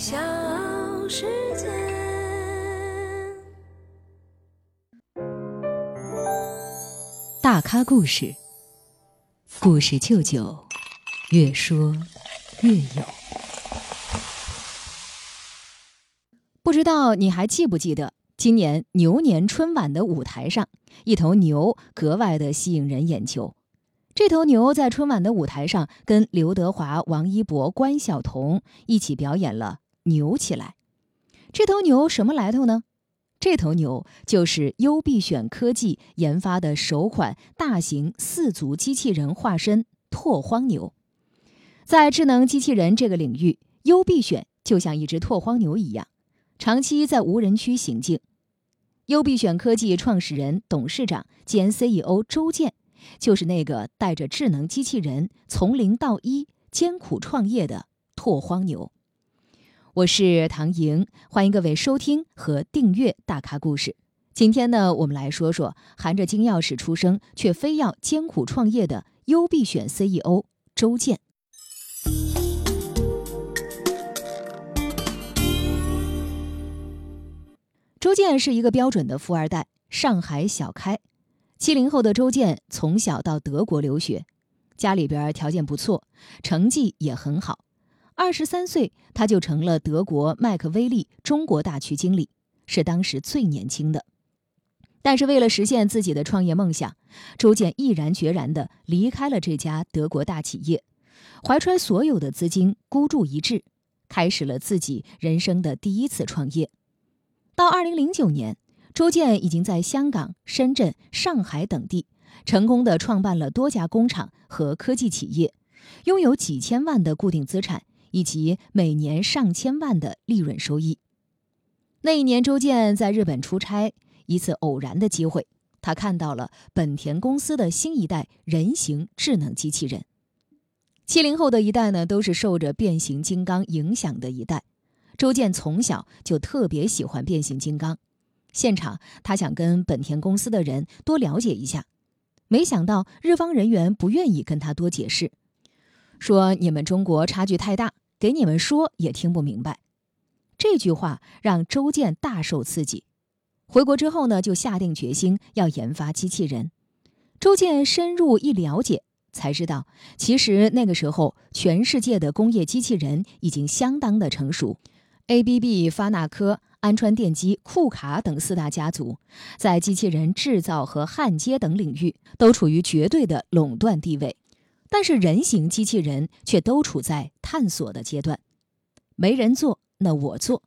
小世界。大咖故事，故事舅舅，越说越有。不知道你还记不记得，今年牛年春晚的舞台上，一头牛格外的吸引人眼球。这头牛在春晚的舞台上，跟刘德华、王一博、关晓彤一起表演了《牛起来》。这头牛什么来头呢？这头牛就是优必选科技研发的首款大型四足机器人化身——拓荒牛。在智能机器人这个领域，优必选就像一只拓荒牛一样，长期在无人区行进。优必选科技创始人、董事长兼 CEO 周建。就是那个带着智能机器人从零到一艰苦创业的拓荒牛。我是唐莹，欢迎各位收听和订阅大咖故事。今天呢，我们来说说含着金钥匙出生却非要艰苦创业的优必选 CEO 周建。周建是一个标准的富二代，上海小开。七零后的周建从小到德国留学，家里边条件不错，成绩也很好。二十三岁，他就成了德国麦克威利中国大区经理，是当时最年轻的。但是为了实现自己的创业梦想，周建毅然决然地离开了这家德国大企业，怀揣所有的资金孤注一掷，开始了自己人生的第一次创业。到二零零九年。周建已经在香港、深圳、上海等地成功的创办了多家工厂和科技企业，拥有几千万的固定资产以及每年上千万的利润收益。那一年，周建在日本出差，一次偶然的机会，他看到了本田公司的新一代人形智能机器人。七零后的一代呢，都是受着变形金刚影响的一代。周建从小就特别喜欢变形金刚。现场，他想跟本田公司的人多了解一下，没想到日方人员不愿意跟他多解释，说你们中国差距太大，给你们说也听不明白。这句话让周建大受刺激。回国之后呢，就下定决心要研发机器人。周建深入一了解，才知道其实那个时候全世界的工业机器人已经相当的成熟，ABB、发那科。安川电机、库卡等四大家族，在机器人制造和焊接等领域都处于绝对的垄断地位，但是人形机器人却都处在探索的阶段。没人做，那我做。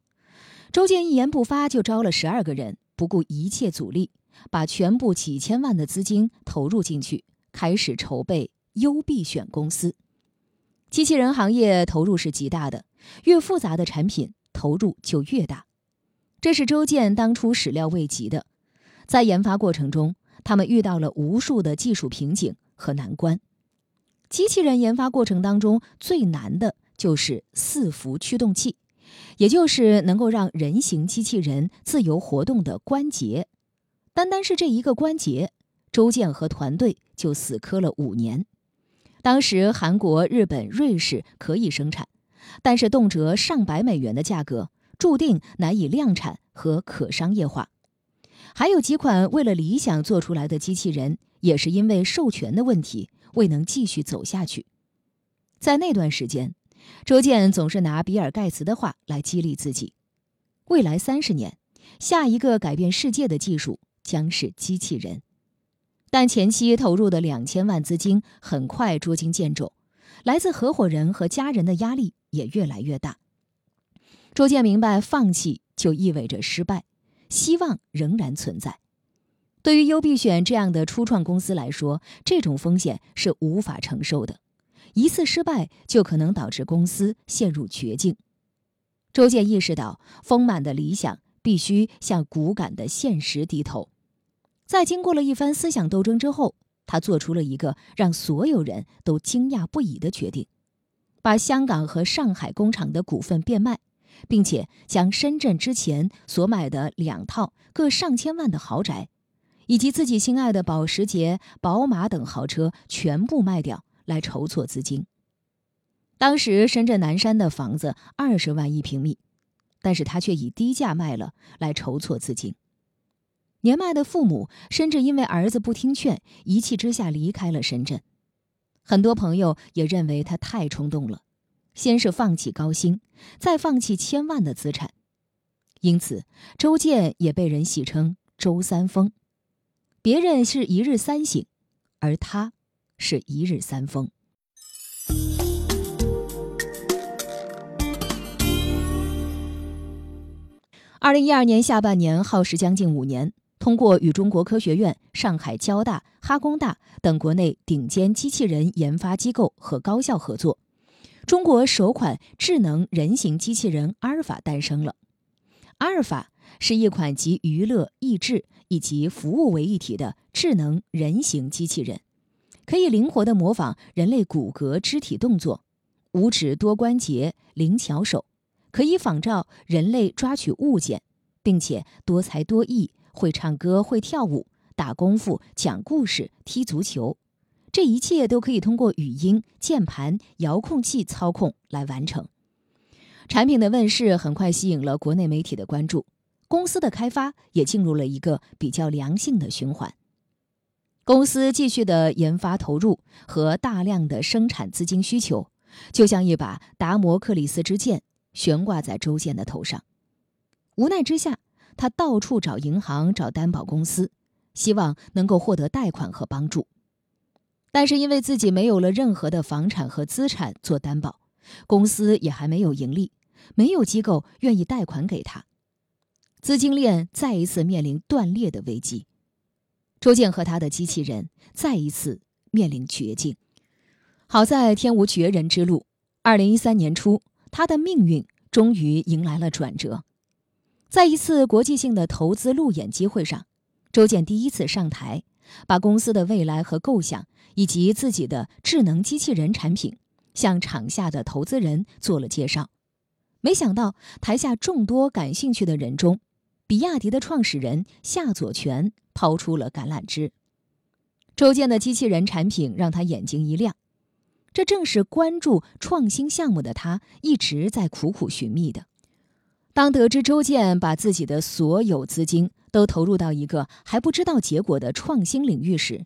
周建一言不发就招了十二个人，不顾一切阻力，把全部几千万的资金投入进去，开始筹备优必选公司。机器人行业投入是极大的，越复杂的产品投入就越大。这是周建当初始料未及的，在研发过程中，他们遇到了无数的技术瓶颈和难关。机器人研发过程当中最难的就是伺服驱动器，也就是能够让人形机器人自由活动的关节。单单是这一个关节，周建和团队就死磕了五年。当时韩国、日本、瑞士可以生产，但是动辄上百美元的价格。注定难以量产和可商业化，还有几款为了理想做出来的机器人，也是因为授权的问题未能继续走下去。在那段时间，周建总是拿比尔盖茨的话来激励自己：未来三十年，下一个改变世界的技术将是机器人。但前期投入的两千万资金很快捉襟见肘，来自合伙人和家人的压力也越来越大。周建明白，放弃就意味着失败，希望仍然存在。对于优必选这样的初创公司来说，这种风险是无法承受的，一次失败就可能导致公司陷入绝境。周建意识到，丰满的理想必须向骨感的现实低头。在经过了一番思想斗争之后，他做出了一个让所有人都惊讶不已的决定：把香港和上海工厂的股份变卖。并且将深圳之前所买的两套各上千万的豪宅，以及自己心爱的保时捷、宝马等豪车全部卖掉，来筹措资金。当时深圳南山的房子二十万一平米，但是他却以低价卖了来筹措资金。年迈的父母甚至因为儿子不听劝，一气之下离开了深圳。很多朋友也认为他太冲动了，先是放弃高薪，再放弃千万的资产，因此周建也被人戏称“周三丰”。别人是一日三省，而他是一日三疯。二零一二年下半年，耗时将近五年。通过与中国科学院、上海交大、哈工大等国内顶尖机器人研发机构和高校合作，中国首款智能人形机器人阿尔法诞生了。阿尔法是一款集娱乐、益智以及服务为一体的智能人形机器人，可以灵活地模仿人类骨骼、肢体动作，五指多关节、灵巧手，可以仿照人类抓取物件，并且多才多艺。会唱歌，会跳舞，打功夫，讲故事，踢足球，这一切都可以通过语音、键盘、遥控器操控来完成。产品的问世很快吸引了国内媒体的关注，公司的开发也进入了一个比较良性的循环。公司继续的研发投入和大量的生产资金需求，就像一把达摩克里斯之剑悬挂在周建的头上。无奈之下。他到处找银行、找担保公司，希望能够获得贷款和帮助。但是因为自己没有了任何的房产和资产做担保，公司也还没有盈利，没有机构愿意贷款给他，资金链再一次面临断裂的危机。周建和他的机器人再一次面临绝境。好在天无绝人之路，二零一三年初，他的命运终于迎来了转折。在一次国际性的投资路演机会上，周建第一次上台，把公司的未来和构想以及自己的智能机器人产品向场下的投资人做了介绍。没想到，台下众多感兴趣的人中，比亚迪的创始人夏佐全抛出了橄榄枝。周建的机器人产品让他眼睛一亮，这正是关注创新项目的他一直在苦苦寻觅的。当得知周建把自己的所有资金都投入到一个还不知道结果的创新领域时，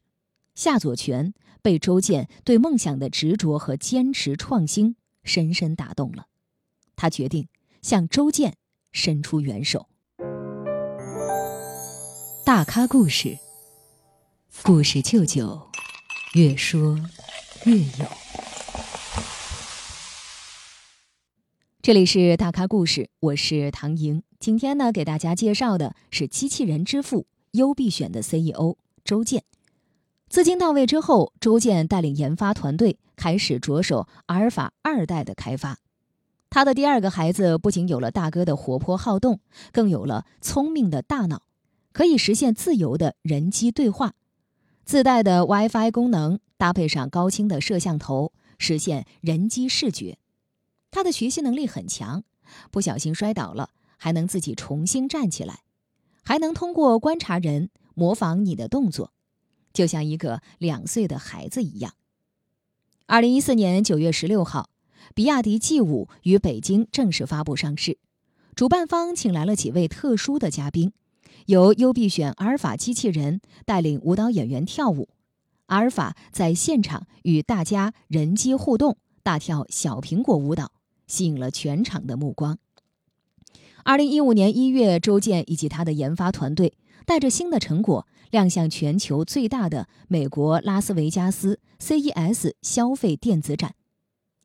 夏佐全被周建对梦想的执着和坚持创新深深打动了。他决定向周建伸出援手。大咖故事，故事舅舅，越说越有。这里是大咖故事，我是唐莹。今天呢，给大家介绍的是机器人之父优必选的 CEO 周建。资金到位之后，周建带领研发团队开始着手阿尔法二代的开发。他的第二个孩子不仅有了大哥的活泼好动，更有了聪明的大脑，可以实现自由的人机对话。自带的 WiFi 功能搭配上高清的摄像头，实现人机视觉。他的学习能力很强，不小心摔倒了还能自己重新站起来，还能通过观察人模仿你的动作，就像一个两岁的孩子一样。二零一四年九月十六号，比亚迪 G 五于北京正式发布上市，主办方请来了几位特殊的嘉宾，由优必选阿尔法机器人带领舞蹈演员跳舞，阿尔法在现场与大家人机互动，大跳小苹果舞蹈。吸引了全场的目光。二零一五年一月，周建以及他的研发团队带着新的成果亮相全球最大的美国拉斯维加斯 CES 消费电子展，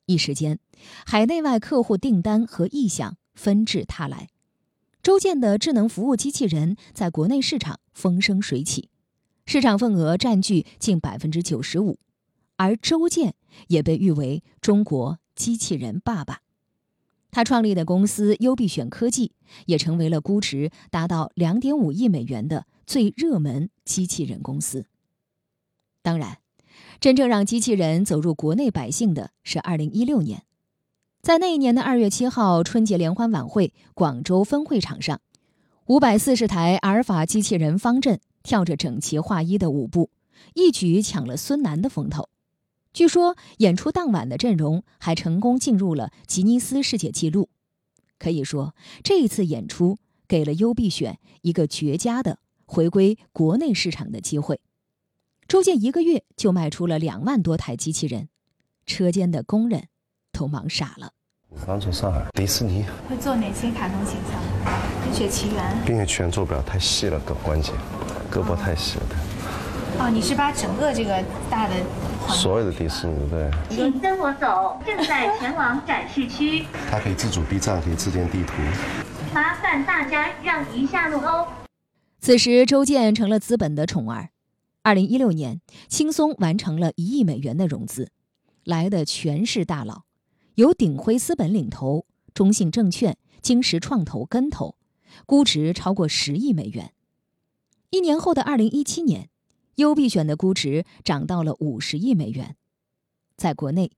一时间，海内外客户订单和意向纷至沓来。周建的智能服务机器人在国内市场风生水起，市场份额占据近百分之九十五，而周建也被誉为中国机器人爸爸。他创立的公司优必选科技也成为了估值达到两点五亿美元的最热门机器人公司。当然，真正让机器人走入国内百姓的是二零一六年，在那一年的二月七号春节联欢晚会广州分会场上，五百四十台阿尔法机器人方阵跳着整齐划一的舞步，一举抢了孙楠的风头。据说演出当晚的阵容还成功进入了吉尼斯世界纪录。可以说，这一次演出给了优必选一个绝佳的回归国内市场的机会。周建一个月就卖出了两万多台机器人，车间的工人都忙傻了。刚从上海，迪士尼会做哪些卡通形象？《冰雪奇缘》。《冰雪奇缘》做不了，太细了，胳关节，胳膊太细了。哦，你是把整个这个大的所有的迪士尼对。请跟我走，正在前往展示区。它可以自主避障，可以自建地图。麻烦大家让一下路哦。此时，周建成了资本的宠儿。二零一六年，轻松完成了一亿美元的融资，来的全是大佬。由鼎晖资本领投，中信证券、金石创投跟投，估值超过十亿美元。一年后的二零一七年，优必选的估值涨到了五十亿美元。在国内，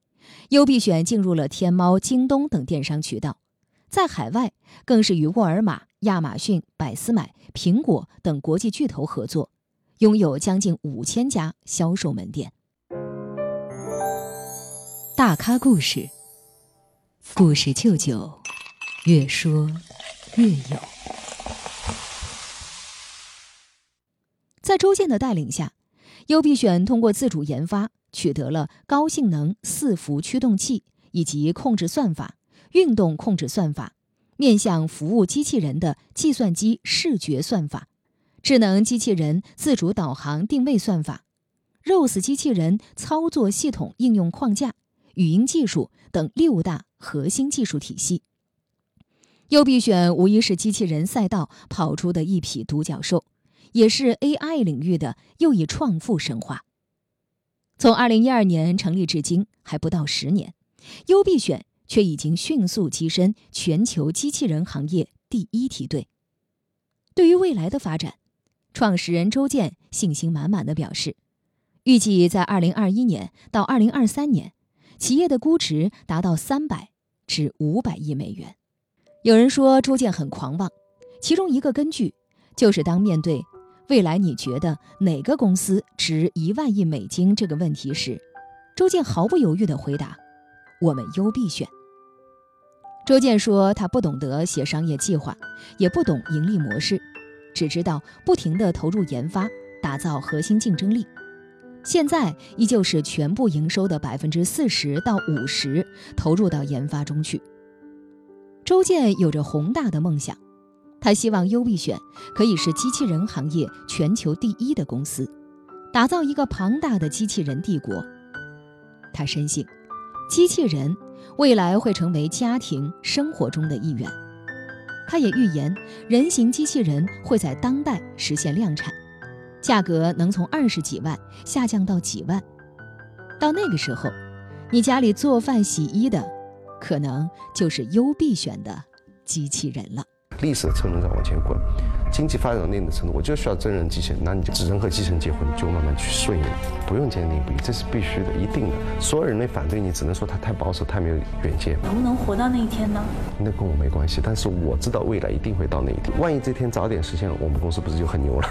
优必选进入了天猫、京东等电商渠道；在海外，更是与沃尔玛、亚马逊、百思买、苹果等国际巨头合作，拥有将近五千家销售门店。大咖故事。故事舅舅，越说越有。在周建的带领下，优必选通过自主研发，取得了高性能四伏驱动器以及控制算法、运动控制算法、面向服务机器人的计算机视觉算法、智能机器人自主导航定位算法、ROS 机器人操作系统应用框架、语音技术等六大。核心技术体系，优必选无疑是机器人赛道跑出的一匹独角兽，也是 AI 领域的又一创富神话。从二零一二年成立至今还不到十年，优必选却已经迅速跻身全球机器人行业第一梯队。对于未来的发展，创始人周建信心满满的表示，预计在二零二一年到二零二三年，企业的估值达到三百。至五百亿美元。有人说周建很狂妄，其中一个根据就是当面对未来你觉得哪个公司值一万亿美金这个问题时，周建毫不犹豫地回答：“我们优必选。”周建说他不懂得写商业计划，也不懂盈利模式，只知道不停地投入研发，打造核心竞争力。现在依旧是全部营收的百分之四十到五十投入到研发中去。周建有着宏大的梦想，他希望优必选可以是机器人行业全球第一的公司，打造一个庞大的机器人帝国。他深信，机器人未来会成为家庭生活中的一员。他也预言，人形机器人会在当代实现量产。价格能从二十几万下降到几万，到那个时候，你家里做饭洗衣的，可能就是优必选的机器人了。历史的车轮在往前滚，经济发展到那定的程度，我就需要真人机器人，那你就只能和机器人结婚，就慢慢去顺应，不用坚定不移，这是必须的，一定的。所有人类反对你，只能说他太保守，太没有远见。能不能活到那一天呢？那跟我没关系，但是我知道未来一定会到那一天。万一这天早点实现了，我们公司不是就很牛了？